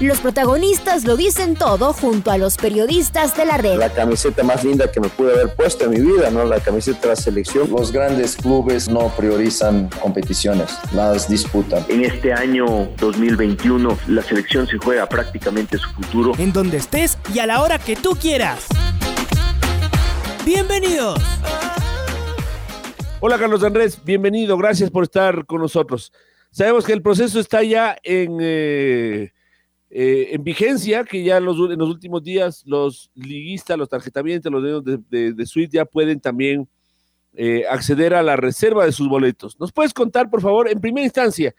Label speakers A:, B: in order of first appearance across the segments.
A: Los protagonistas lo dicen todo junto a los periodistas de la red.
B: La camiseta más linda que me pude haber puesto en mi vida, ¿no? La camiseta de la selección.
C: Los grandes clubes no priorizan competiciones, las disputan.
D: En este año 2021 la selección se juega prácticamente su futuro.
E: En donde estés y a la hora que tú quieras. Bienvenidos.
F: Hola Carlos Andrés, bienvenido, gracias por estar con nosotros. Sabemos que el proceso está ya en... Eh eh, en vigencia, que ya los, en los últimos días los liguistas, los tarjetamientos, los dedos de, de, suite ya pueden también eh, acceder a la reserva de sus boletos. ¿Nos puedes contar, por favor, en primera instancia,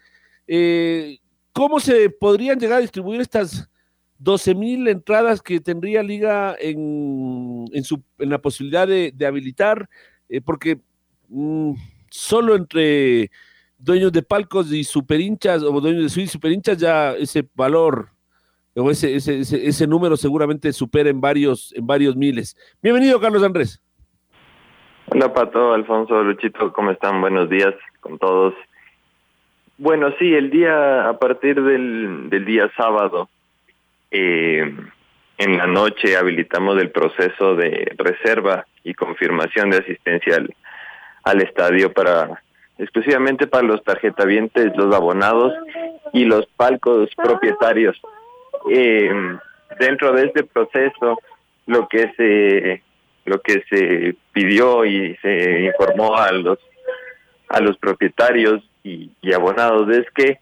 F: eh, cómo se podrían llegar a distribuir estas 12 mil entradas que tendría Liga en, en, su, en la posibilidad de, habilitar? porque mm, solo entre dueños de palcos y superhinchas o dueños de suite y superhinchas ya ese valor o ese, ese, ese, número seguramente supera en varios, en varios miles. Bienvenido, Carlos Andrés.
G: Hola, Pato, Alfonso, Luchito, ¿cómo están? Buenos días con todos. Bueno, sí, el día, a partir del, del día sábado, eh, en la noche habilitamos el proceso de reserva y confirmación de asistencia al, al estadio para exclusivamente para los tarjetavientes, los abonados y los palcos propietarios eh, dentro de este proceso lo que se lo que se pidió y se informó a los a los propietarios y, abonados es que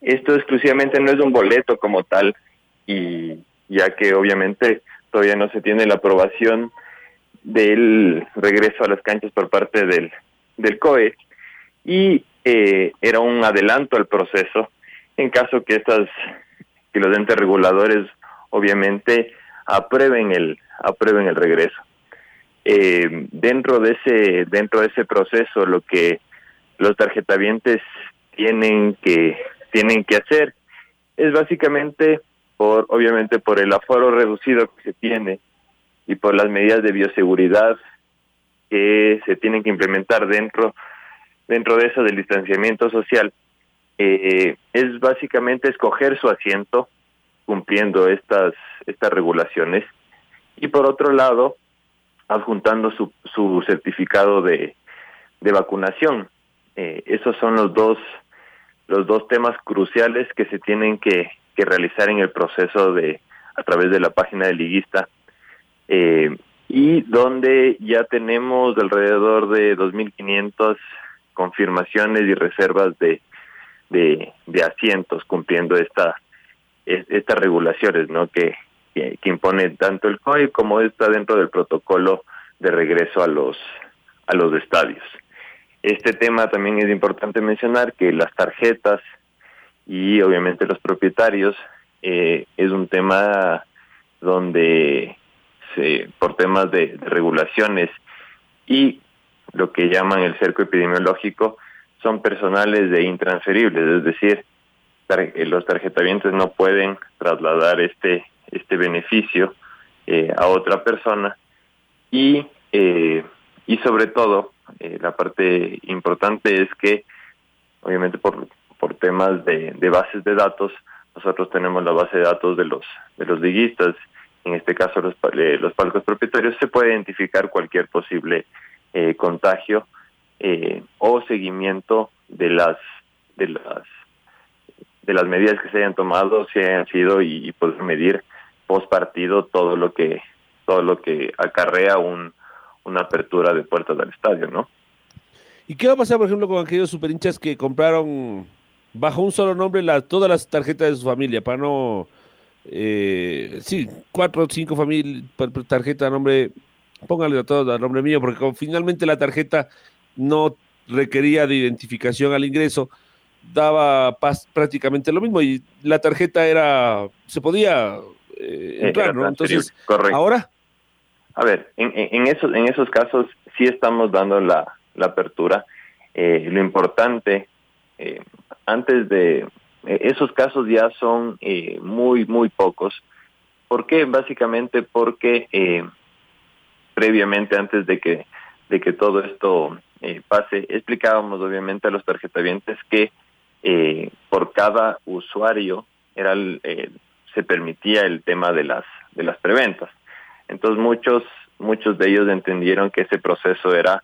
G: esto exclusivamente no es un boleto como tal y ya que obviamente todavía no se tiene la aprobación del regreso a las canchas por parte del del COE y eh, era un adelanto al proceso en caso que estas que los entes reguladores obviamente aprueben el aprueben el regreso. Eh, dentro de ese dentro de ese proceso lo que los tarjetavientes tienen que tienen que hacer es básicamente por obviamente por el aforo reducido que se tiene y por las medidas de bioseguridad que se tienen que implementar dentro dentro de eso del distanciamiento social eh, es básicamente escoger su asiento cumpliendo estas, estas regulaciones y por otro lado adjuntando su, su certificado de, de vacunación. Eh, esos son los dos, los dos temas cruciales que se tienen que, que realizar en el proceso de a través de la página de liguista eh, y donde ya tenemos alrededor de 2.500 confirmaciones y reservas de de, asientos cumpliendo esta, estas regulaciones ¿no? que, que, impone tanto el COI como está dentro del protocolo de regreso a los, a los estadios. Este tema también es importante mencionar que las tarjetas y obviamente los propietarios eh, es un tema donde se, por temas de regulaciones y lo que llaman el cerco epidemiológico son personales de intransferibles, es decir, eh, los tarjetavientes no pueden trasladar este este beneficio eh, a otra persona. Y eh, y sobre todo la parte importante es que obviamente por por temas de, de bases de datos nosotros tenemos la base de datos de los de los liguistas. En este caso los los palcos propietarios se puede identificar cualquier posible contagio eh, o seguimiento de las de las de las medidas que se hayan tomado, se hayan sido y, poder medir post partido todo lo que todo lo que acarrea un, una apertura de puertas del estadio, ¿no?
F: ¿Y qué va a pasar, por ejemplo, con aquellos superhinchas que compraron bajo un solo nombre la, todas las tarjetas de su familia para no eh, sí, cuatro o cinco familias, tarjeta a nombre, póngale a todos a nombre mío, porque finalmente la tarjeta no requería de identificación al ingreso, daba prácticamente lo mismo y la tarjeta era, se podía eh, entrar, ¿no? Entonces, ahora...
G: a ver, en, en, esos, en esos casos sí estamos dando la, la apertura. Eh, lo importante, eh, antes de eh, esos casos ya son eh, muy, muy pocos. ¿Por qué? Básicamente porque eh, previamente, antes de que, de que todo esto eh, pase, explicábamos obviamente a los tarjetavientes que eh, por cada usuario era el, eh, se permitía el tema de las de las preventas. Entonces muchos muchos de ellos entendieron que ese proceso era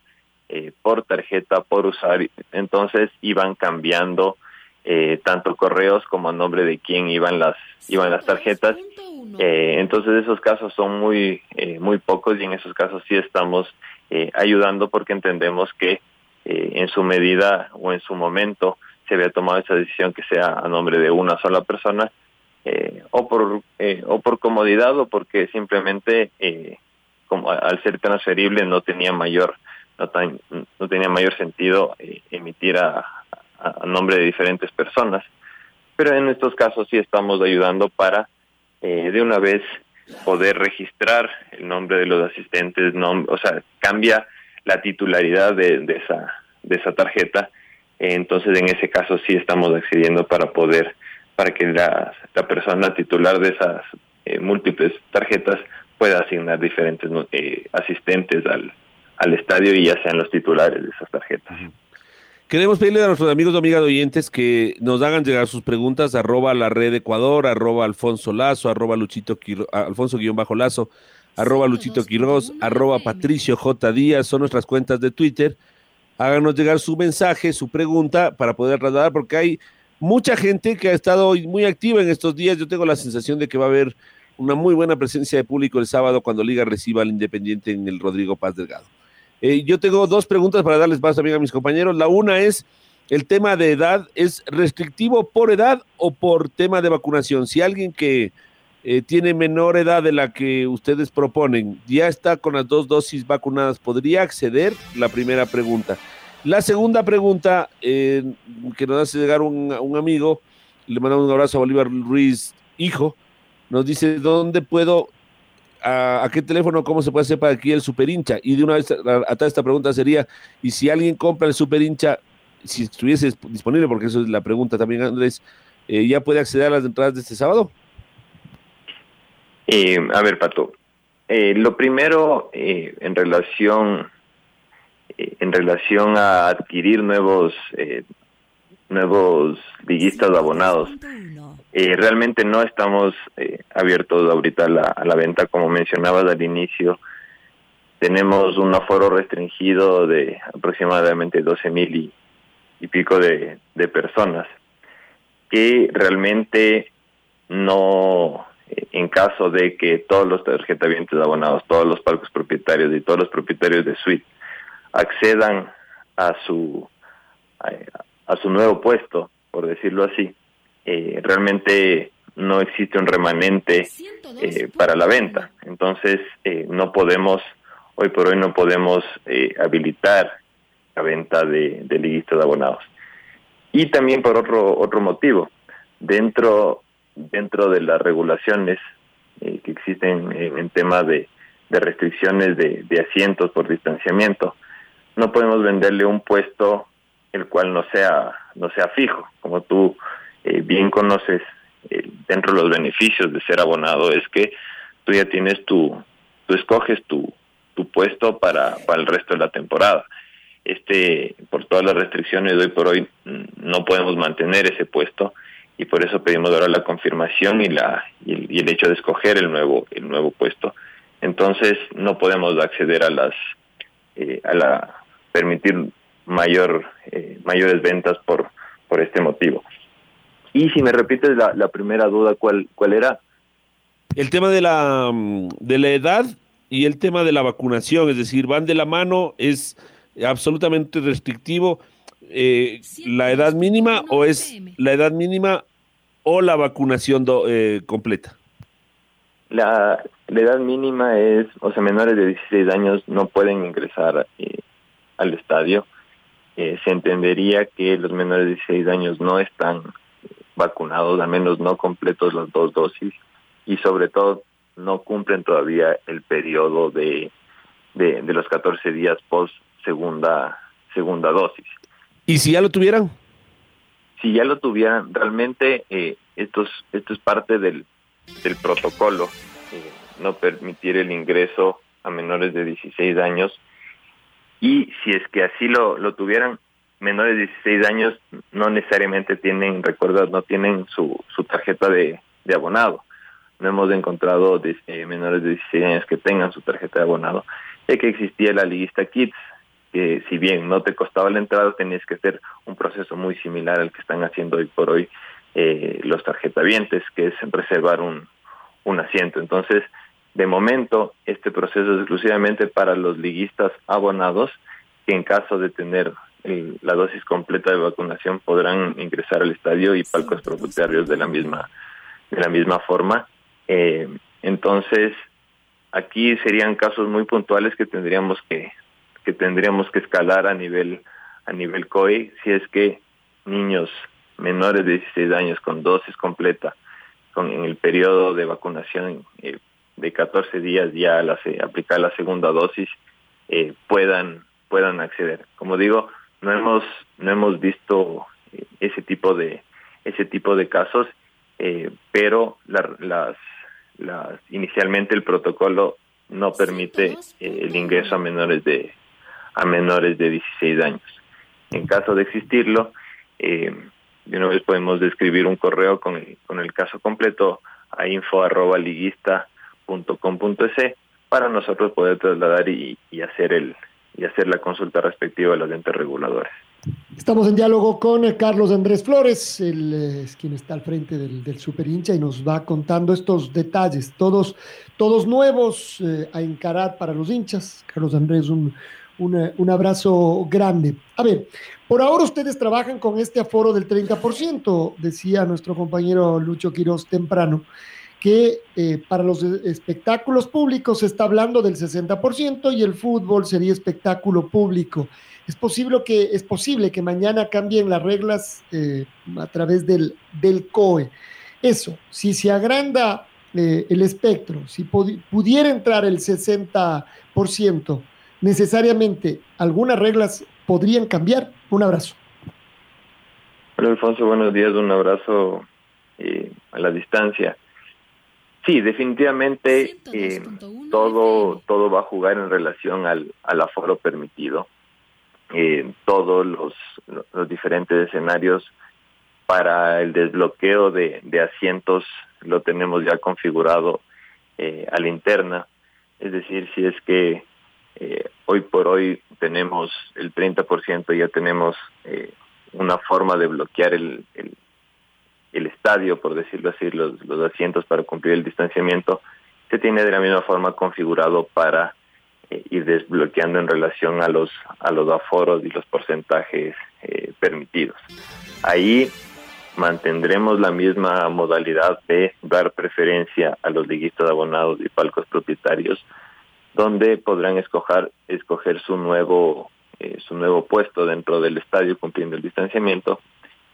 G: eh, por tarjeta, por usuario. Entonces iban cambiando eh, tanto correos como a nombre de quién iban las iban las tarjetas. Eh, entonces esos casos son muy eh, muy pocos y en esos casos sí estamos eh, ayudando porque entendemos que eh, en su medida o en su momento se había tomado esa decisión que sea a nombre de una sola persona eh, o por o por comodidad o porque simplemente como al ser transferible no tenía mayor no, tan, no tenía mayor sentido emitir a, a, nombre de diferentes personas. Pero en estos casos sí estamos ayudando para eh, de una vez poder registrar el nombre de los asistentes o sea cambia la titularidad de, de esa de esa tarjeta entonces en ese caso sí estamos accediendo para poder para que la, la persona titular de esas eh, múltiples tarjetas pueda asignar diferentes eh, asistentes al, al estadio y ya sean los titulares de esas tarjetas.
F: Queremos pedirle a nuestros amigos y amigas oyentes que nos hagan llegar sus preguntas, arroba la red Ecuador, arroba Alfonso Lazo, arroba Luchito Quiro, Alfonso guion bajo Lazo, arroba Luchito Quiroz, arroba Patricio J. Díaz, son nuestras cuentas de Twitter. Háganos llegar su mensaje, su pregunta para poder trasladar, porque hay mucha gente que ha estado muy activa en estos días. Yo tengo la sensación de que va a haber una muy buena presencia de público el sábado cuando Liga reciba al Independiente en el Rodrigo Paz Delgado. Eh, yo tengo dos preguntas para darles paso también a mis compañeros. La una es, el tema de edad, ¿es restrictivo por edad o por tema de vacunación? Si alguien que eh, tiene menor edad de la que ustedes proponen ya está con las dos dosis vacunadas, ¿podría acceder? La primera pregunta. La segunda pregunta eh, que nos hace llegar un, un, amigo, le mandamos un abrazo a Bolívar Ruiz, hijo, nos dice, ¿dónde puedo, a, a qué teléfono, cómo se puede hacer para aquí el super hincha? Y de una vez atrás esta pregunta sería, ¿y si alguien compra el super hincha, si estuviese disponible, porque eso es la pregunta también, Andrés, eh, ¿ya puede acceder a las entradas de este sábado?
G: Eh, a ver, Pato, eh, lo primero en relación en relación a adquirir nuevos eh, nuevos liguistas abonados. Eh, realmente no estamos eh, abiertos ahorita a la, a la, venta, como mencionabas al inicio. Tenemos un aforo restringido de aproximadamente 12 mil y, pico de, personas que realmente no, en caso de que todos los tarjetavientes abonados, todos los palcos propietarios y todos los propietarios de suite accedan a su a, su nuevo puesto, por decirlo así, eh, realmente no existe un remanente eh, para la venta. Entonces, eh, no podemos, hoy por hoy no podemos eh, habilitar la venta de, de liguistas de abonados. Y también por otro otro motivo, dentro dentro de las regulaciones eh, que existen en, tema de, de restricciones de, de asientos por distanciamiento, no podemos venderle un puesto el cual no sea no sea fijo como tú eh, bien conoces eh, dentro de los beneficios de ser abonado es que tú ya tienes tu tú escoges tu tu puesto para para el resto de la temporada este por todas las restricciones de hoy por hoy no podemos mantener ese puesto y por eso pedimos ahora la confirmación y la y el, y el hecho de escoger el nuevo el nuevo puesto entonces no podemos acceder a las eh, a la permitir mayor eh, mayores ventas por por este motivo. Y si me repites la, la primera duda, ¿cuál cuál era?
F: El tema de la de la edad y el tema de la vacunación, es decir, van de la mano, es absolutamente restrictivo eh, la edad mínima o es la edad mínima o la vacunación do, eh, completa.
G: La, la, edad mínima es, o sea, menores de 16 años no pueden ingresar eh, al estadio, eh, se entendería que los menores de 16 años no están vacunados, al menos no completos las dos dosis, y sobre todo no cumplen todavía el periodo de, de, los 14 días post segunda, segunda dosis.
F: ¿Y si ya lo tuvieran?
G: Si ya lo tuvieran, realmente eh, esto, es, esto es parte del, del protocolo, eh, no permitir el ingreso a menores de 16 años. Y si es que así lo, lo tuvieran, menores de 16 años no necesariamente tienen, recuerda, no tienen su, su tarjeta de, de abonado. No hemos encontrado eh, menores de 16 años que tengan su tarjeta de abonado, ya que existía la liguista Kids, que si bien no te costaba la entrada, tenías que hacer un proceso muy similar al que están haciendo hoy por hoy eh, los tarjetavientes, que es reservar un, un asiento. Entonces, de momento, este proceso es exclusivamente para los liguistas abonados, que en caso de tener la dosis completa de vacunación podrán ingresar al estadio y palcos propietarios de la misma de la misma forma. Eh, entonces, aquí serían casos muy puntuales que tendríamos que que tendríamos que escalar a nivel a nivel COE si es que niños menores de 16 años con dosis completa con en el periodo de vacunación eh, de 14 días ya la, aplicar la segunda dosis eh, puedan puedan acceder. Como digo, no hemos no hemos visto ese tipo de ese tipo de casos eh, pero las, las inicialmente el protocolo no permite eh, el ingreso a menores de a menores de 16 años. En caso de existirlo eh, de una vez podemos describir un correo con el, con el caso completo a info arroba para nosotros poder trasladar y, y hacer el y hacer la consulta respectiva a los entes reguladores.
H: Estamos en diálogo con eh, Carlos Andrés Flores, él eh, es quien está al frente del, del super hincha y nos va contando estos detalles, todos, todos nuevos eh, a encarar para los hinchas. Carlos Andrés, un, un, abrazo grande. A ver, por ahora ustedes trabajan con este aforo del 30%, decía nuestro compañero Lucho Quiroz temprano que para los espectáculos públicos se está hablando del 60% y el fútbol sería espectáculo público. Es posible que, es posible que mañana cambien las reglas eh, a través del, del COE. Eso, si se agranda eh, el espectro, si pudiera entrar el 60%, necesariamente algunas reglas podrían cambiar. Un abrazo.
G: Hola Alfonso, buenos días, un abrazo eh, a la distancia. Sí, definitivamente todo todo va a jugar en relación al, al aforo permitido eh, todos los, los diferentes escenarios para el desbloqueo de, de asientos lo tenemos ya configurado eh, a la interna. Es decir, si es que eh, hoy por hoy tenemos el 30%, ya tenemos eh, una forma de bloquear el, el, el, estadio, por decirlo así, los, los asientos para cumplir el distanciamiento, se tiene de la misma forma configurado para eh, ir desbloqueando en relación a los a los aforos y los porcentajes eh, permitidos. Ahí mantendremos la misma modalidad de dar preferencia a los liguistas abonados y palcos propietarios, donde podrán escoger escoger su nuevo eh, su nuevo puesto dentro del estadio cumpliendo el distanciamiento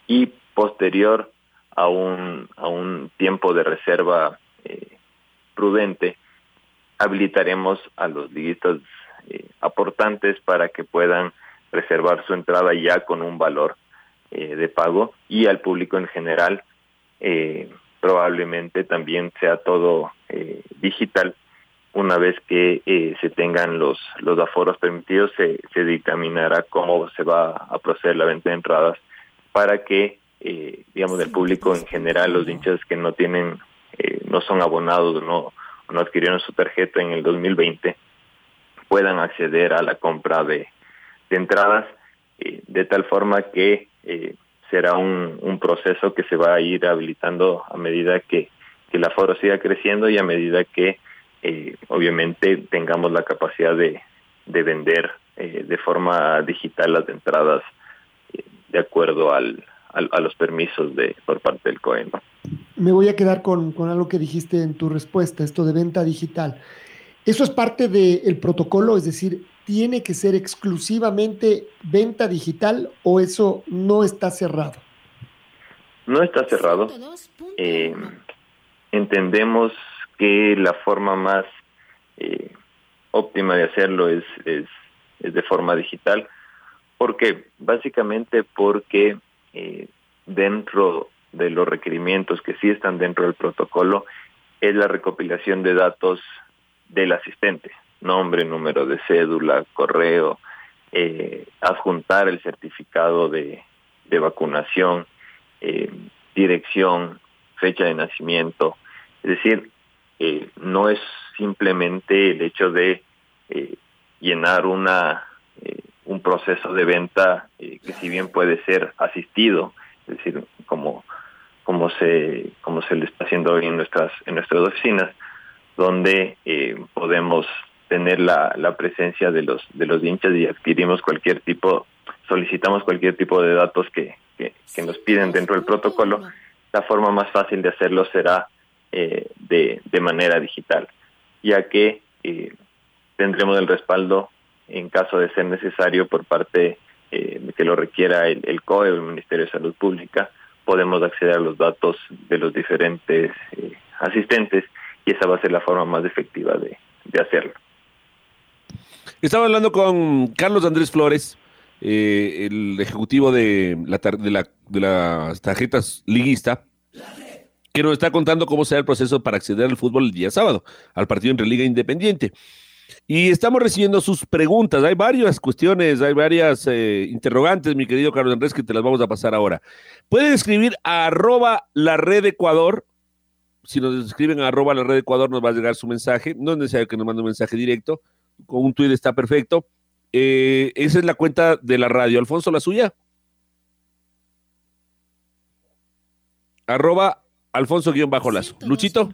G: y posterior a un a un tiempo de reserva prudente habilitaremos a los liguistas eh, aportantes para que puedan reservar su entrada ya con un valor eh, de pago y al público en general eh, probablemente también sea todo digital. Una vez que se tengan los los aforos permitidos se, se dictaminará cómo se va a proceder la venta de entradas para que digamos el público en general los hinchas que no tienen no son abonados no no adquirieron su tarjeta en el 2020 puedan acceder a la compra de, entradas eh, de tal forma que eh, será un, un, proceso que se va a ir habilitando a medida que, que el aforo siga creciendo y a medida que eh, obviamente tengamos la capacidad de, de vender de forma digital las entradas de acuerdo al, a, los permisos de por parte del COEN.
H: Me voy a quedar con, con, algo que dijiste en tu respuesta, esto de venta digital. ¿Eso es parte del protocolo? Es decir, ¿tiene que ser exclusivamente venta digital o eso no está cerrado?
G: No está cerrado. Eh, entendemos que la forma más eh, óptima de hacerlo es, es, de forma digital. ¿Por qué? Básicamente porque eh, dentro de los requerimientos que sí están dentro del protocolo es la recopilación de datos del asistente, nombre, número de cédula, correo, eh, adjuntar el certificado de, vacunación, eh, dirección, fecha de nacimiento. Es decir, no es simplemente el hecho de llenar una un proceso de venta que si bien puede ser asistido, es decir, como como se como se le está haciendo hoy en nuestras en nuestras oficinas, donde podemos tener la, la presencia de los de los hinchas y adquirimos cualquier tipo solicitamos cualquier tipo de datos que, que, nos piden dentro del protocolo, la forma más fácil de hacerlo será eh, de, de, manera digital, ya que eh, tendremos el respaldo en caso de ser necesario por parte eh, que lo requiera el, COE o el Ministerio de Salud Pública, podemos acceder a los datos de los diferentes asistentes y esa va a ser la forma más efectiva de, hacerlo.
F: Estaba hablando con Carlos Andrés Flores, eh, el ejecutivo de, la, de las tarjetas liguista, que nos está contando cómo será el proceso para acceder al fútbol el día sábado, al partido entre Liga Independiente. Y estamos recibiendo sus preguntas. Hay varias cuestiones, hay varias eh, interrogantes, mi querido Carlos Andrés, que te las vamos a pasar ahora. Pueden escribir a arroba la red Ecuador. Si nos escriben a arroba la red Ecuador, nos va a llegar su mensaje. No es necesario que nos mande un mensaje directo. Con un tuit está perfecto. Eh, esa es la cuenta de la radio. Alfonso, la suya. Arroba Alfonso-Lazo. Luchito.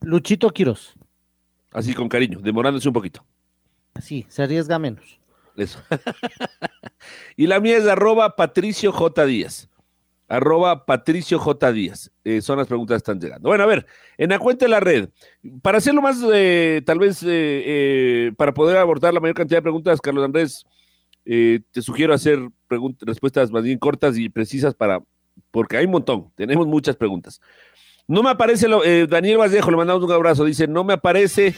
I: Luchito Quiros.
F: Así con cariño, demorándose un poquito.
I: Así, se arriesga menos.
F: Eso. y la mía es arroba Patricio J. Díaz arroba Patricio J. Díaz. Eh, son las preguntas que están llegando. Bueno, a ver, en la cuenta de la red, para hacerlo más, eh, tal vez, eh, para poder abordar la mayor cantidad de preguntas, Carlos Andrés, te sugiero hacer respuestas más bien cortas y precisas para, porque hay un montón, tenemos muchas preguntas. No me aparece, lo, Daniel Vallejo, le mandamos un abrazo, dice, no me aparece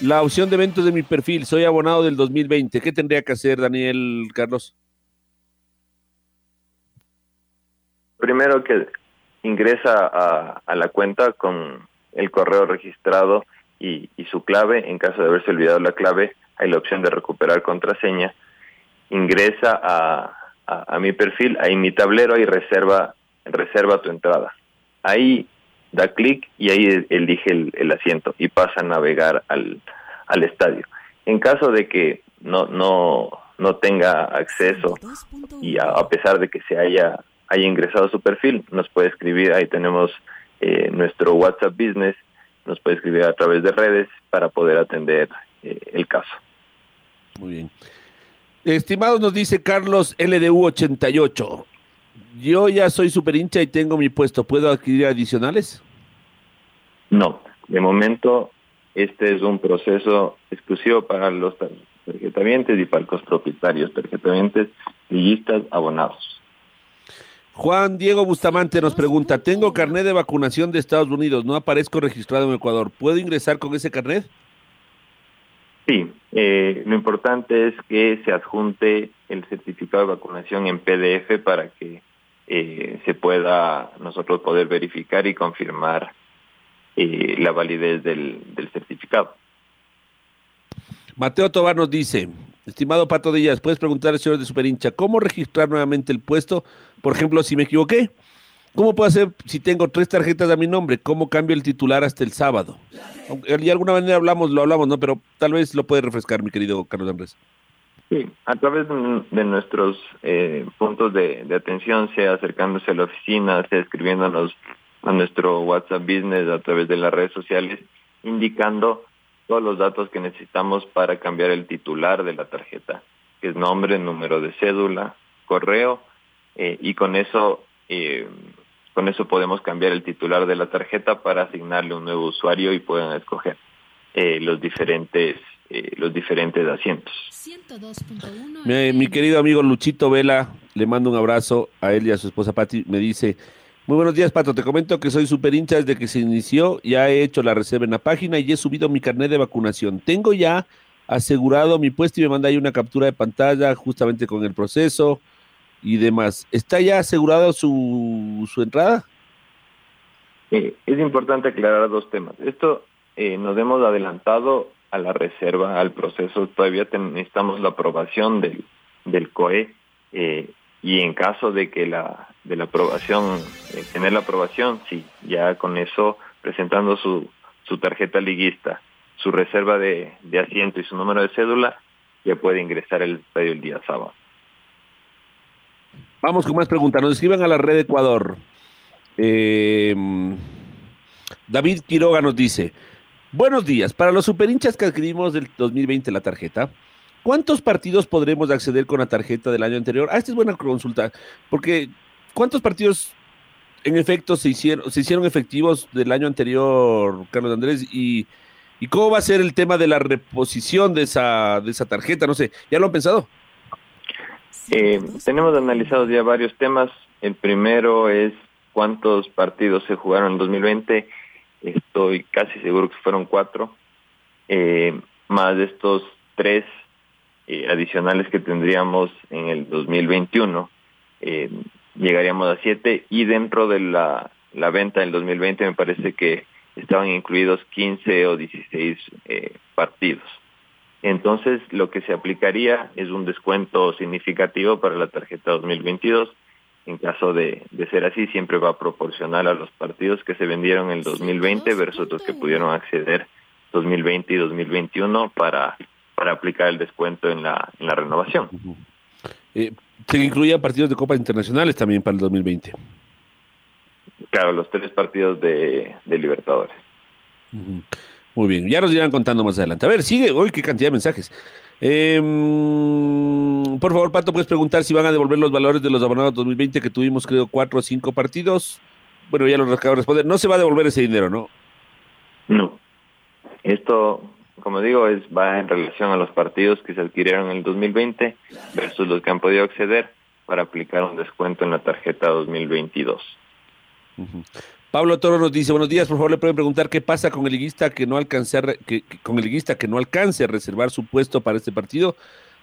F: la opción de eventos de mi perfil, soy abonado del 2020. ¿Qué tendría que hacer, Daniel Carlos?
G: primero que ingresa a, la cuenta con el correo registrado y, su clave. En caso de haberse olvidado la clave, hay la opción de recuperar contraseña. Ingresa a, mi perfil, ahí mi tablero y reserva, reserva tu entrada. Ahí da clic y ahí elige el, asiento y pasa a navegar al, al estadio. En caso de que no, no, no tenga acceso y a pesar de que se haya haya ingresado a su perfil, nos puede escribir, ahí tenemos eh, nuestro WhatsApp Business, nos puede escribir a través de redes para poder atender eh, el caso.
F: Muy bien. Estimados, nos dice Carlos LDU88. Yo ya soy super hincha y tengo mi puesto. ¿Puedo adquirir adicionales?
G: No, de momento este es un proceso exclusivo para los tarjetamientos y para los propietarios, tarjetamientos, liguistas, abonados.
F: Juan Diego Bustamante nos pregunta, tengo carnet de vacunación de Estados Unidos, no aparezco registrado en Ecuador, ¿puedo ingresar con ese carnet?
G: Sí, eh, lo importante es que se adjunte el certificado de vacunación en PDF para que eh, se pueda nosotros poder verificar y confirmar eh, la validez del, del certificado.
F: Mateo Tobar nos dice, estimado Pato Díaz, puedes preguntar al señor de Superincha, ¿cómo registrar nuevamente el puesto? Por ejemplo, si me equivoqué, ¿cómo puedo hacer si tengo tres tarjetas a mi nombre? ¿Cómo cambio el titular hasta el sábado? De alguna manera hablamos, lo hablamos, ¿no? Pero tal vez lo puede refrescar, mi querido Carlos Andrés.
G: Sí, a través de nuestros eh, puntos de, de, atención, sea acercándose a la oficina, sea escribiéndonos a nuestro WhatsApp Business a través de las redes sociales, indicando todos los datos que necesitamos para cambiar el titular de la tarjeta, que es nombre, número de cédula, correo, eh, y con eso, eh, con eso podemos cambiar el titular de la tarjeta para asignarle un nuevo usuario y pueden escoger eh, los diferentes los diferentes asientos.
F: Mi, mi, querido amigo Luchito Vela, le mando un abrazo a él y a su esposa Patti, me dice, Muy buenos días, Pato. Te comento que soy super hincha desde que se inició. Ya he hecho la reserva en la página y he subido mi carnet de vacunación. Tengo ya asegurado mi puesto y me manda ahí una captura de pantalla justamente con el proceso y demás. ¿Está ya asegurado su, su entrada?
G: Es importante aclarar dos temas. Esto eh, nos hemos adelantado a la reserva, al proceso. Todavía necesitamos la aprobación del, del COE eh, y en caso de que la de la aprobación, tener la aprobación, sí, ya con eso presentando su, su tarjeta liguista, su reserva de, de asiento y su número de cédula, ya puede ingresar el estadio el día sábado.
F: Vamos con más preguntas. Nos escriban a la red Ecuador. Eh, David Quiroga nos dice, buenos días, para los superhinchas que adquirimos del 2020 la tarjeta, ¿cuántos partidos podremos acceder con la tarjeta del año anterior? Ah, esta es buena consulta, porque ¿cuántos partidos en efecto se hicieron, se hicieron efectivos del año anterior, Carlos Andrés? Y, ¿Y cómo va a ser el tema de la reposición de esa, de esa tarjeta? No sé, ¿ya lo han pensado?
G: Eh, tenemos analizados ya varios temas. El primero es cuántos partidos se jugaron en 2020. Estoy casi seguro que fueron cuatro. Eh, más de estos tres eh, adicionales que tendríamos en el 2021, eh, llegaríamos a siete. Y dentro de la, la venta del 2020 me parece que estaban incluidos 15 o 16 eh, partidos. Entonces, lo que se aplicaría es un descuento significativo para la tarjeta 2022. En caso de, de ser así, siempre va a proporcionar a los partidos que se vendieron en el 2020 versus los que pudieron acceder 2020 y 2021 para, para aplicar el descuento en la, en la renovación.
F: Eh, se incluían partidos de Copas Internacionales también para el 2020.
G: Claro, los tres partidos de, de Libertadores.
F: Muy bien, ya nos irán contando más adelante. A ver, sigue, hoy qué cantidad de mensajes. Eh, por favor, Pato, puedes preguntar si van a devolver los valores de los abonados 2020 que tuvimos, creo, cuatro o cinco partidos. Bueno, ya los acabo de responder. No se va a devolver ese dinero, ¿no?
G: No. Esto, como digo, es va en relación a los partidos que se adquirieron en el 2020 versus los que han podido acceder para aplicar un descuento en la tarjeta 2022.
F: Uh -huh. Pablo Toro nos dice, buenos días, por favor le pueden preguntar qué pasa con el liguista que no con el liguista que no alcance a reservar su puesto para este partido.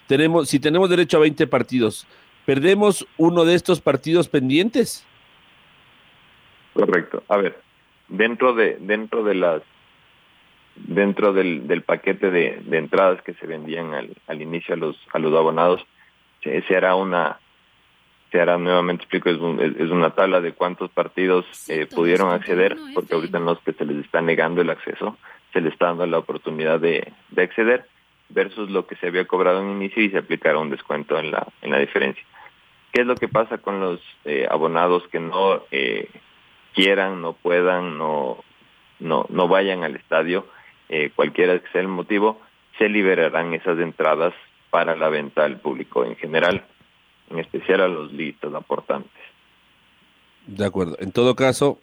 F: Tenemos, si tenemos derecho a 20 partidos, ¿perdemos uno de estos partidos pendientes?
G: Correcto. A ver, dentro de, dentro de las dentro del, paquete de, de, entradas que se vendían al, al inicio a los, a los abonados, se, se hará una se hará nuevamente explico es, un, es, una tabla de cuántos partidos eh, pudieron acceder porque ahorita no es que se les está negando el acceso se les está dando la oportunidad de, de acceder versus lo que se había cobrado en inicio y se aplicará un descuento en la en la diferencia. Qué es lo que pasa con los eh, abonados que no eh, quieran no puedan no no no vayan al estadio eh, cualquiera que sea el motivo se liberarán esas entradas para la venta al público en general en especial a los listos aportantes.
F: De acuerdo. En todo caso,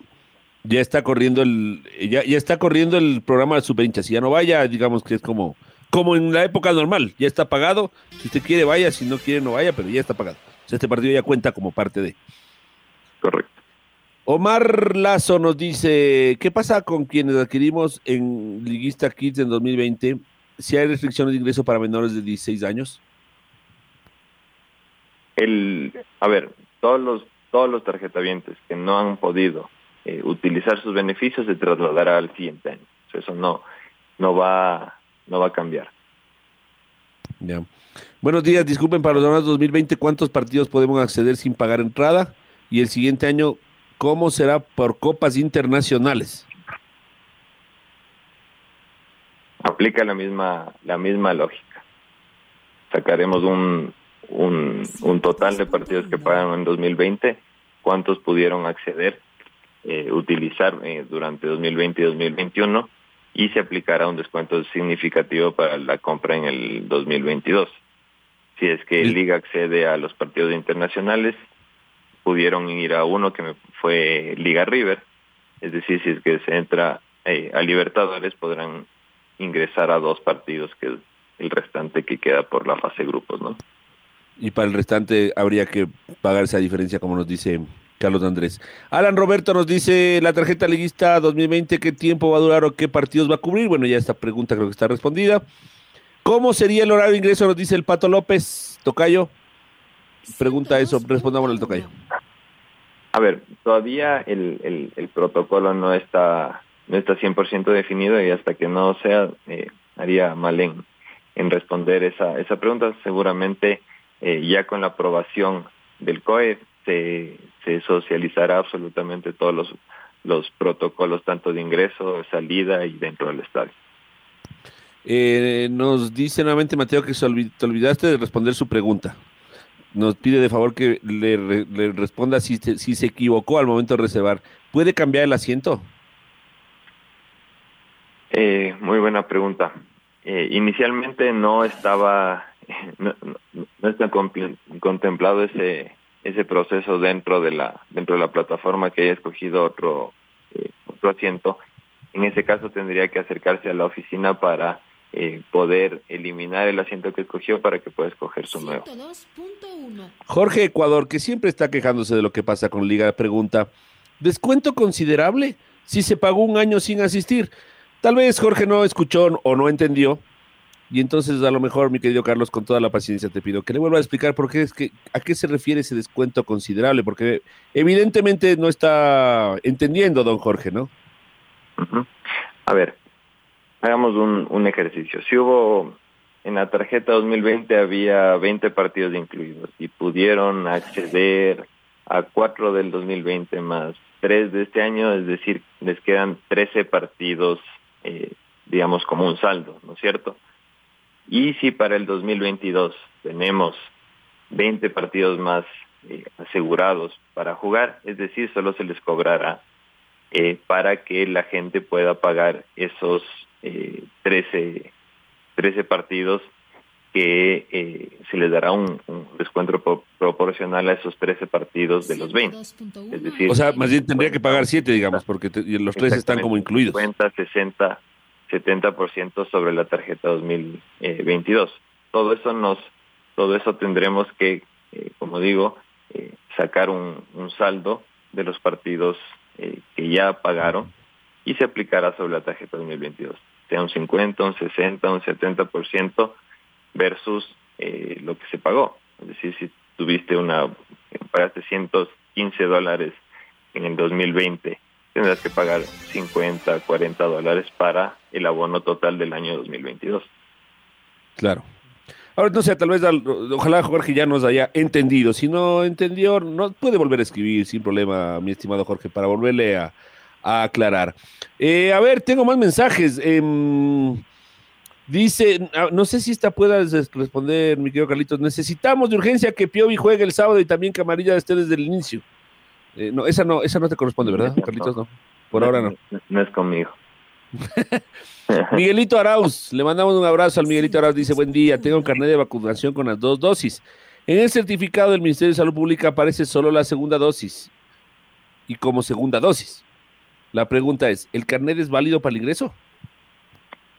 F: ya está corriendo el ya, ya está corriendo el programa de super hinchas. Si ya no vaya, digamos que es como como en la época normal, ya está pagado. Si usted quiere vaya, si no quiere no vaya, pero ya está pagado. O sea, este partido ya cuenta como parte de.
G: Correcto.
F: Omar Lazo nos dice, ¿qué pasa con quienes adquirimos en Liguista Kids en 2020? Si hay restricciones de ingreso para menores de 16 años
G: el a ver todos los todos los tarjetavientes que no han podido eh, utilizar sus beneficios se trasladará al siguiente año. Eso no no va no va a cambiar.
F: Ya. Buenos días disculpen para los donados 2020 cuántos partidos podemos acceder sin pagar entrada y el siguiente año cómo será por copas internacionales
G: aplica la misma la misma lógica. Sacaremos un un, un total de partidos que pagaron en 2020, cuántos pudieron acceder, eh, utilizar eh, durante 2020 y 2021 y se aplicará un descuento significativo para la compra en el 2022. Si es que el Liga accede a los partidos internacionales, pudieron ir a uno que me fue Liga River, es decir, si es que se entra eh, a Libertadores podrán ingresar a dos partidos que el restante que queda por la fase grupos, ¿no?
F: Y para el restante habría que pagar esa diferencia como nos dice Carlos Andrés. Alan Roberto nos dice la tarjeta liguista 2020, ¿qué tiempo va a durar o qué partidos va a cubrir? Bueno, ya esta pregunta creo que está respondida. ¿Cómo sería el horario de ingreso? Nos dice el Pato López. Tocayo. Pregunta eso, respondamos al Tocayo.
G: A ver, todavía el, el, el protocolo no está no está 100% definido y hasta que no sea, eh, haría mal en, en responder esa, esa pregunta. Seguramente eh, ya con la aprobación del COE se, se socializará absolutamente todos los, los protocolos, tanto de ingreso, salida y dentro del estadio.
F: Eh, nos dice nuevamente Mateo que te olvidaste de responder su pregunta. Nos pide de favor que le, le responda si, si se equivocó al momento de reservar. ¿Puede cambiar el asiento?
G: Eh, muy buena pregunta. Eh, inicialmente no estaba, no, no está contemplado ese ese proceso dentro de la dentro de la plataforma que haya escogido otro eh, otro asiento. En ese caso tendría que acercarse a la oficina para eh, poder eliminar el asiento que escogió para que pueda escoger su nuevo.
F: Jorge Ecuador, que siempre está quejándose de lo que pasa con Liga, pregunta, ¿descuento considerable si se pagó un año sin asistir? Tal vez Jorge no escuchó o no entendió. Y entonces, a lo mejor, mi querido Carlos, con toda la paciencia te pido que le vuelva a explicar por qué es que, a qué se refiere ese descuento considerable, porque evidentemente no está entendiendo, don Jorge, ¿no?
G: A ver, hagamos un, un ejercicio. Si hubo en la tarjeta 2020 había 20 partidos incluidos y pudieron acceder a cuatro del 2020 más tres de este año, es decir, les quedan 13 partidos eh, digamos, como un saldo, ¿no es cierto? Y si para el 2022 tenemos 20 partidos más eh, asegurados para jugar, es decir, solo se les cobrará eh, para que la gente pueda pagar esos eh, 13, 13 partidos que eh, se les dará un, un descuento pro proporcional a esos 13 partidos de los 20. Es decir,
F: o sea, más bien tendría que pagar 7, digamos, porque te, los 13 están como incluidos.
G: 50, 60, 70% sobre la tarjeta 2022. Todo eso nos, todo eso tendremos que, eh, como digo, eh, sacar un, saldo de los partidos eh, que ya pagaron y se aplicará sobre la tarjeta 2022, sea un 50, un 60, un 70% versus eh, lo que se pagó. Es decir, si tuviste una, pagaste 115 dólares en el 2020, tendrás que pagar 50, 40 dólares para el abono total del año 2022.
F: Claro. Ahora, no sé, tal vez, ojalá Jorge ya nos haya entendido. Si no entendió, no puede volver a escribir sin problema, mi estimado Jorge, para volverle a, aclarar. Eh, a ver, tengo más mensajes. Eh, Dice, no sé si esta pueda responder, mi querido Carlitos. Necesitamos de urgencia que Piovi juegue el sábado y también que Amarilla esté desde el inicio. Eh, no, esa no, esa no te corresponde, ¿verdad, Carlitos? No. Por
G: no,
F: ahora no.
G: no. Es conmigo.
F: Miguelito Arauz, le mandamos un abrazo al Miguelito Arauz. Dice, buen día, tengo un carnet de vacunación con las dos dosis. En el certificado del Ministerio de Salud Pública aparece solo la segunda dosis y como segunda dosis. La pregunta es, ¿el carnet es válido para el ingreso?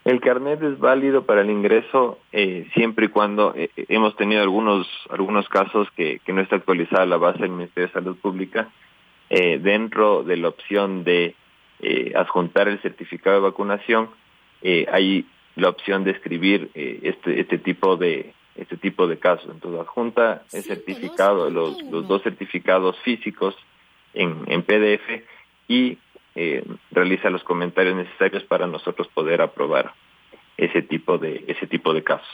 G: El carnet es válido para el ingreso eh, siempre y cuando eh, hemos tenido algunos algunos casos que, que, no está actualizada la base del Ministerio de Salud Pública eh, dentro de la opción de eh, adjuntar el certificado de vacunación hay la opción de escribir este este tipo de este tipo de casos entonces adjunta el certificado los, los dos certificados físicos en, en PDF y eh, realiza los comentarios necesarios para nosotros poder aprobar ese tipo de ese tipo de casos.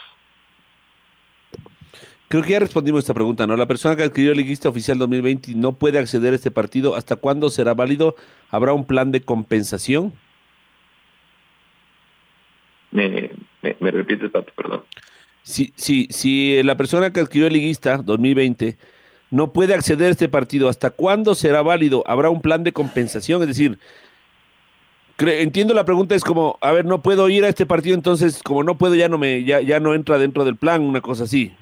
F: Creo que ya respondimos esta pregunta, ¿no? La persona que adquirió el liguista oficial 2020 no puede acceder a este partido. ¿Hasta cuándo será válido? ¿Habrá un plan de compensación?
G: Me, me, me repites, Pato, perdón.
F: Si, si, si la persona que adquirió el liguista 2020 no puede acceder a este partido. ¿Hasta cuándo será válido? ¿Habrá un plan de compensación? Es decir, entiendo la pregunta es como, a ver, no puedo ir a este partido, entonces como no puedo ya no me ya, ya no entra dentro del plan, una cosa así.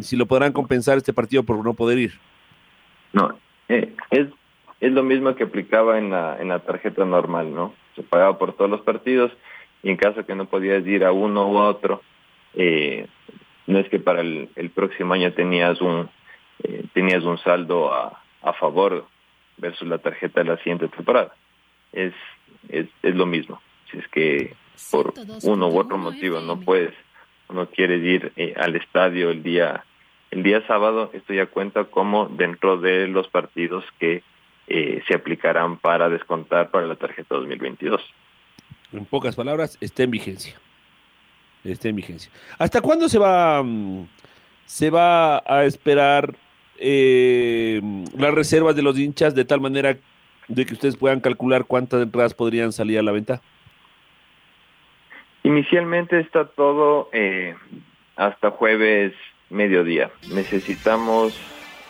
F: Si lo podrán compensar este partido por no poder ir.
G: No, eh, es es lo mismo que aplicaba en la en la tarjeta normal, ¿no? Se pagaba por todos los partidos y en caso que no podías ir a uno u otro, eh, no es que para el, el próximo año tenías un eh, tenías un saldo a, a favor versus la tarjeta de la siguiente temporada. Es, es, es lo mismo. Si es que por uno u otro motivo no puedes no quieres ir eh, al estadio el día el día sábado, esto ya cuenta como dentro de los partidos que eh, se aplicarán para descontar para la tarjeta 2022.
F: En pocas palabras, está en vigencia. Está en vigencia. ¿Hasta cuándo se va, mm, se va a esperar eh, las reservas de los hinchas de tal manera de que ustedes puedan calcular cuántas entradas podrían salir a la venta?
G: Inicialmente está todo eh, hasta jueves mediodía. Necesitamos,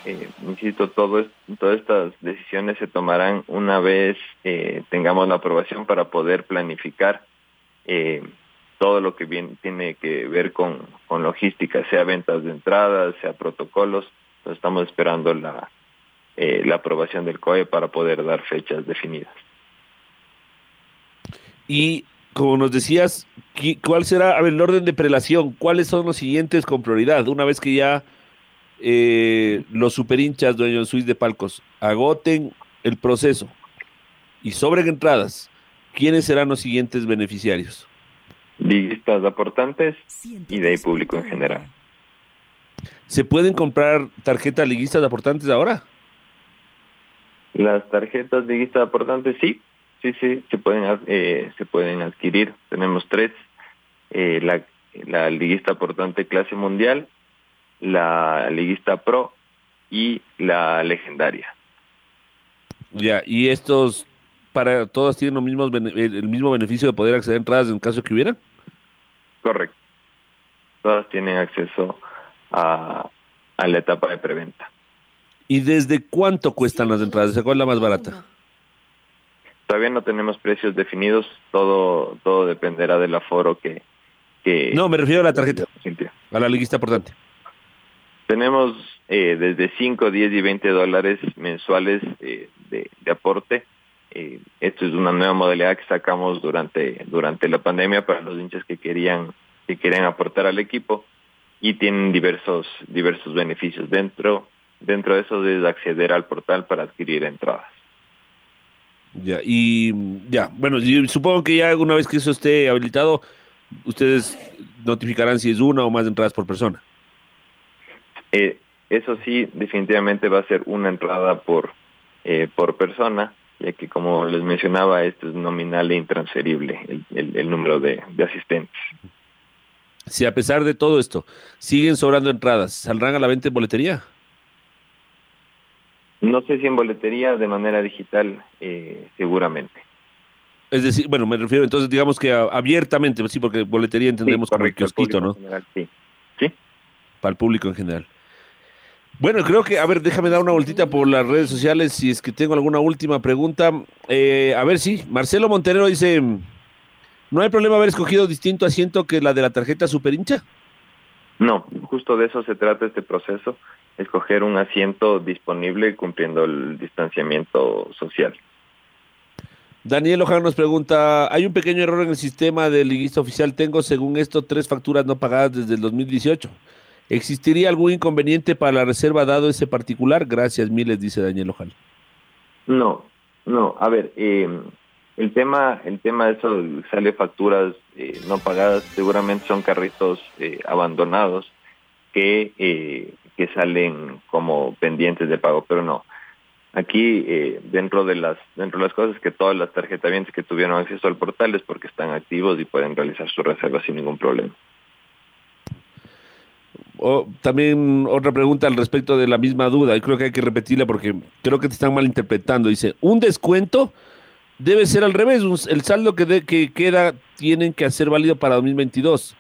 G: eh, insisto, todas estas decisiones se tomarán una vez eh, tengamos la aprobación para poder planificar eh, todo lo que tiene que ver con, logística, sea ventas de entradas, sea protocolos. Estamos esperando la, la aprobación del COE para poder dar fechas definidas.
F: Y como nos decías, ¿cuál será a ver, el orden de prelación? ¿Cuáles son los siguientes con prioridad? Una vez que ya eh, los superhinchas dueños Suiz de palcos agoten el proceso y sobren entradas, ¿quiénes serán los siguientes beneficiarios?
G: Liguistas aportantes y de ahí público en general.
F: ¿Se pueden comprar tarjetas liguistas aportantes ahora?
G: Las tarjetas liguistas aportantes sí, sí, sí, se pueden, eh, se pueden adquirir. Tenemos tres, eh, la, la liguista aportante clase mundial, la liguista pro y la legendaria.
F: Ya, y estos para todas tienen los mismos el mismo beneficio de poder acceder a entradas en caso que hubiera.
G: Correcto. Todas tienen acceso a, a la etapa de preventa.
F: ¿Y desde cuánto cuestan las entradas? ¿Cuál es la más barata?
G: Todavía no tenemos precios definidos, todo todo dependerá del aforo que... que
F: no, me refiero a la tarjeta, a la liguista aportante.
G: Tenemos eh, desde 5, 10 y 20 dólares mensuales eh, de, de, aporte. Eh, esto es una nueva modalidad que sacamos durante, durante la pandemia para los hinchas que querían, que querían aportar al equipo y tienen diversos, diversos beneficios. Dentro, dentro de eso es acceder al portal para adquirir entradas.
F: Ya, y ya, bueno, yo supongo que ya una vez que eso esté habilitado, ustedes notificarán si es una o más entradas por persona.
G: Eh, eso sí, definitivamente va a ser una entrada por, eh, por persona, ya que como les mencionaba, esto es nominal e intransferible, el, el, el número de, de asistentes.
F: Si a pesar de todo esto siguen sobrando entradas, ¿saldrán a la venta en boletería?
G: No sé si en boletería, de manera digital, eh, seguramente.
F: Es decir, bueno, me refiero entonces, digamos que abiertamente, sí, porque boletería entendemos sí, como el kiosquito, ¿no?
G: General, sí. sí.
F: Para el público en general. Bueno, creo que, a ver, déjame dar una vueltita por las redes sociales si es que tengo alguna última pregunta. Eh, a ver, sí, Marcelo Montenero dice, ¿no hay problema haber escogido distinto asiento que la de la tarjeta super hincha?
G: No, justo de eso se trata este proceso, escoger un asiento disponible cumpliendo el distanciamiento social.
F: Daniel Ojano nos pregunta, hay un pequeño error en el sistema de liguista oficial, tengo según esto tres facturas no pagadas desde el 2018. ¿Existiría algún inconveniente para la reserva dado ese particular? Gracias, miles, dice Daniel Ojano.
G: No, no, a ver, eh, el tema, el tema de eso sale facturas eh, no pagadas, seguramente son carritos eh, abandonados que, eh, que salen como pendientes de pago, pero no. Aquí eh, dentro de las dentro de las cosas que todas las tarjetavientes que tuvieron acceso al portal es porque están activos y pueden realizar sus reservas sin ningún problema.
F: O, también otra pregunta al respecto de la misma duda, y creo que hay que repetirla porque creo que te están malinterpretando. Dice, un descuento debe ser al revés, el saldo que, de, que queda tienen que hacer válido para 2022.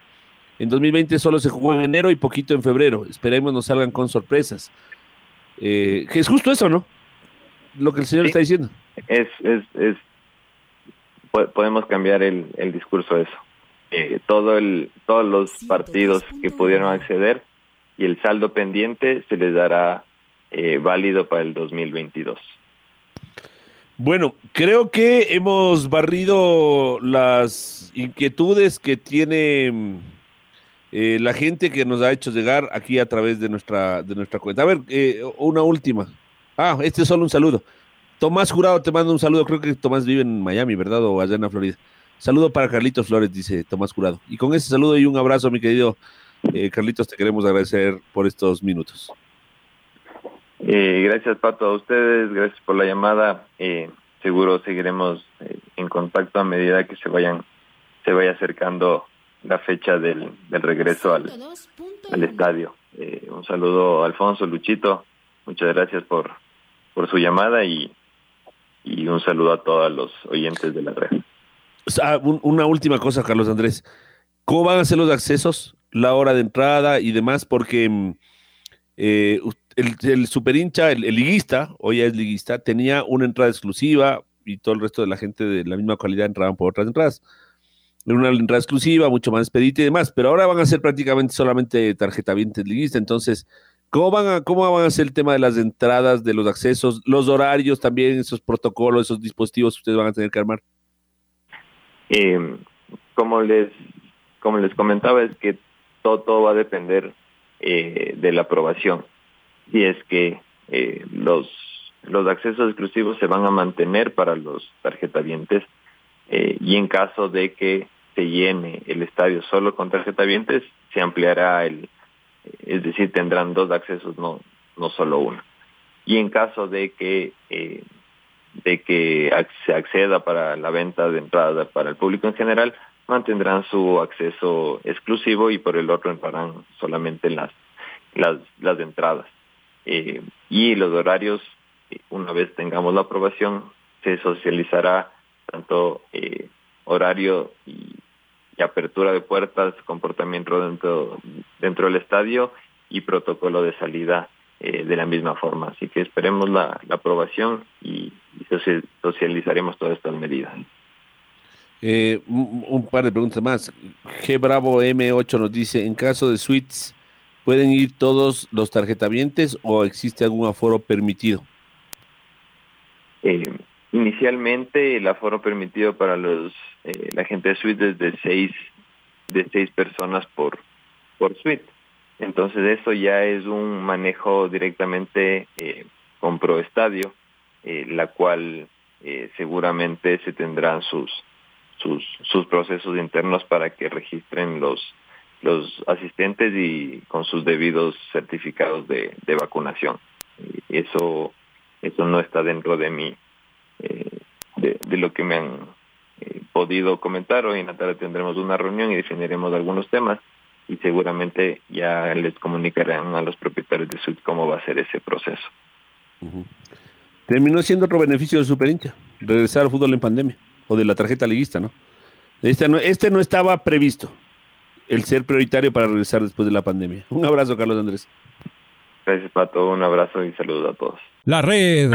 F: En 2020 solo se jugó en enero y poquito en febrero. Esperemos no salgan con sorpresas. Eh, es justo eso, ¿no? Lo que el señor
G: Sí.
F: está diciendo.
G: Es, es, es po- podemos cambiar el, el discurso de eso. Eh, todo el, todos los partidos que pudieron acceder y el saldo pendiente se les dará eh, válido para el 2022.
F: Bueno, creo que hemos barrido las inquietudes que tiene mm, eh, la gente que nos ha hecho llegar aquí a través de nuestra, de nuestra cuenta. A ver, eh, una última. Ah, este es solo un saludo. Tomás Jurado te manda un saludo. Creo que Tomás vive en Miami, ¿verdad? O allá en la Florida. Saludo para Carlitos Flores, dice Tomás Jurado. Y con ese saludo y un abrazo, mi querido eh, Carlitos, te queremos agradecer por estos minutos.
G: Eh, gracias, Pato, a ustedes. Gracias por la llamada. Eh, seguro seguiremos en contacto a medida que se vayan se vaya acercando la fecha del, regreso al, estadio. Eh, un saludo Alfonso, Luchito. Muchas gracias por, su llamada y, un saludo a todos los oyentes de la red.
F: Ah, un, una última cosa, Carlos Andrés. ¿Cómo van a ser los accesos, la hora de entrada y demás? Porque mm, eh, el, el super hincha, el, el, liguista, hoy ya es liguista, tenía una entrada exclusiva y todo el resto de la gente de la misma calidad entraban por otras entradas. Una entrada exclusiva, mucho más expedita y demás, pero ahora van a ser prácticamente solamente tarjeta liguista. Entonces, ¿cómo van, a, ¿cómo van a ser el tema de las entradas, de los accesos, los horarios también, esos protocolos, esos dispositivos que ustedes van a tener que armar?
G: Eh, como les como les comentaba es que todo, todo va a depender eh, de la aprobación si es que eh, los los accesos exclusivos se van a mantener para los tarjetavientes eh, y en caso de que se llene el estadio solo con tarjetavientes se ampliará el es decir tendrán dos accesos no no solo uno y en caso de que eh, de que se acceda para la venta de entrada para el público en general, mantendrán su acceso exclusivo y por el otro entrarán solamente las, las, las entradas. Eh, y los horarios, una vez tengamos la aprobación, se socializará tanto eh, horario y, y, apertura de puertas, comportamiento dentro, dentro del estadio y protocolo de salida eh, de la misma forma. Así que esperemos la, la aprobación y, y, socializaremos todas estas medidas.
F: Eh, un, un, par de preguntas más. G Bravo M8 nos dice, en caso de suites, ¿pueden ir todos los tarjetavientes o existe algún aforo permitido?
G: Eh, inicialmente el aforo permitido para los eh, la gente de suite es de seis de seis personas por por suite entonces eso ya es un manejo directamente eh, con ProEstadio, eh, la cual eh, seguramente se tendrán sus, sus, sus procesos internos para que registren los, los asistentes y con sus debidos certificados de, de vacunación. Eso, eso no está dentro de mí, de, de lo que me han podido comentar. Hoy en la tarde tendremos una reunión y definiremos algunos temas y seguramente ya les comunicarán a los propietarios de suite cómo va a ser ese proceso.
F: Uh -huh. Terminó siendo otro beneficio del Superhincha, regresar al fútbol en pandemia, o de la tarjeta liguista, ¿no? Este no, este no estaba previsto, el ser prioritario para regresar después de la pandemia. Un abrazo, Carlos Andrés.
G: Gracias, Pato, un abrazo y saludos a todos.
J: La red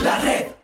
E: La red.